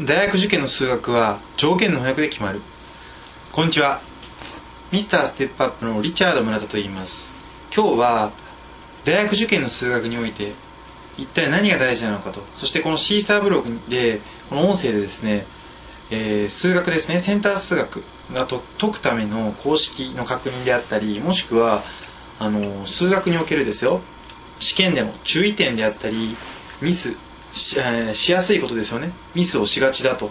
大学受験の数学は条件の翻訳で決まる。こんにちは。ミスターステップアップのリチャード村田と言います。今日は大学受験の数学において一体何が大事なのかと。そしてこのシーサーブログでこの音声でですね、えー、数学ですね。センター数学がと解くための公式の確認であったりもしくはあの数学におけるですよ。試験でも注意点であったりミスし,、え、しやすいことですよね。ミスをしがちだと。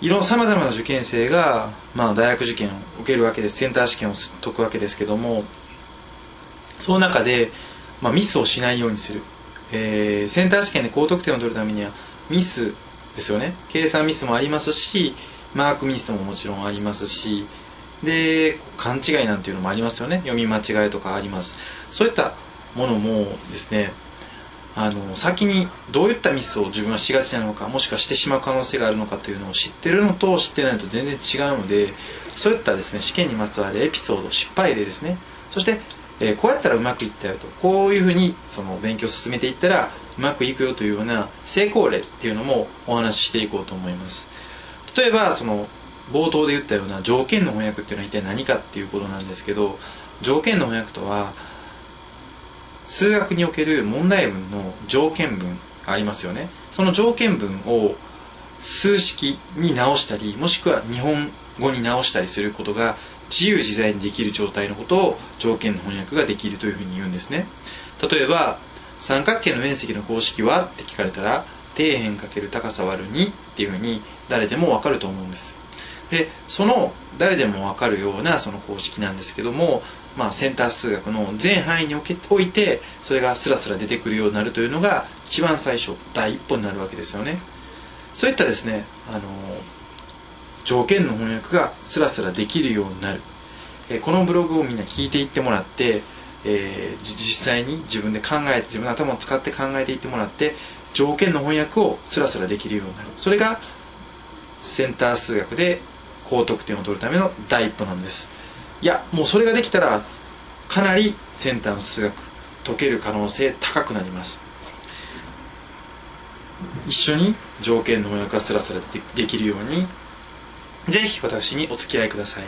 いろさまざまな受験生が、まあ、大学受験を受けるわけです。センター試験を解くわけですけどもその中で、まあ、ミスをしないようにする、えー、センター試験で高得点を取るためにはミスですよね。計算ミスもありますしマークミスももちろんありますしで勘違いなんていうのもありますよね。読み間違いとかあります。そういったものもですねあの先にどういったミスを自分はしがちなのかもしくはしてしまう可能性があるのかというのを知ってるのと知ってないと全然違うのでそういったですね試験にまつわるエピソード失敗例ですね。そして、えー、こうやったらうまくいったよと。こういうふうにその勉強を進めていったらうまくいくよというような成功例っていうのもお話ししていこうと思います。例えばその冒頭で言ったような条件の翻訳っていうのは一体何かっていうことなんですけど条件の翻訳とは数学における問題文の条件文がありますよね。その条件文を数式に直したりもしくは日本語に直したりすることが自由自在にできる状態のことを条件の翻訳ができるというふうに言うんですね。例えば三角形の面積の公式はって聞かれたら底辺×高さ割る2っていうふうに誰でもわかると思うんです。でその誰でも分かるようなその公式なんですけども、まあ、センター数学の全範囲においてそれがスラスラ出てくるようになるというのが一番最初第一歩になるわけですよね。そういったですねあの条件の翻訳がスラスラできるようになる、えこのブログをみんな聞いていってもらって、えー、実際に自分で考えて自分の頭を使って考えていってもらって条件の翻訳をスラスラできるようになる。それがセンター数学で高得点を取るための第一歩なんです。いやもうそれができたらかなりセンターの数学解ける可能性高くなります。一緒に条件の翻訳がスラスラできるようにぜひ私にお付き合いください。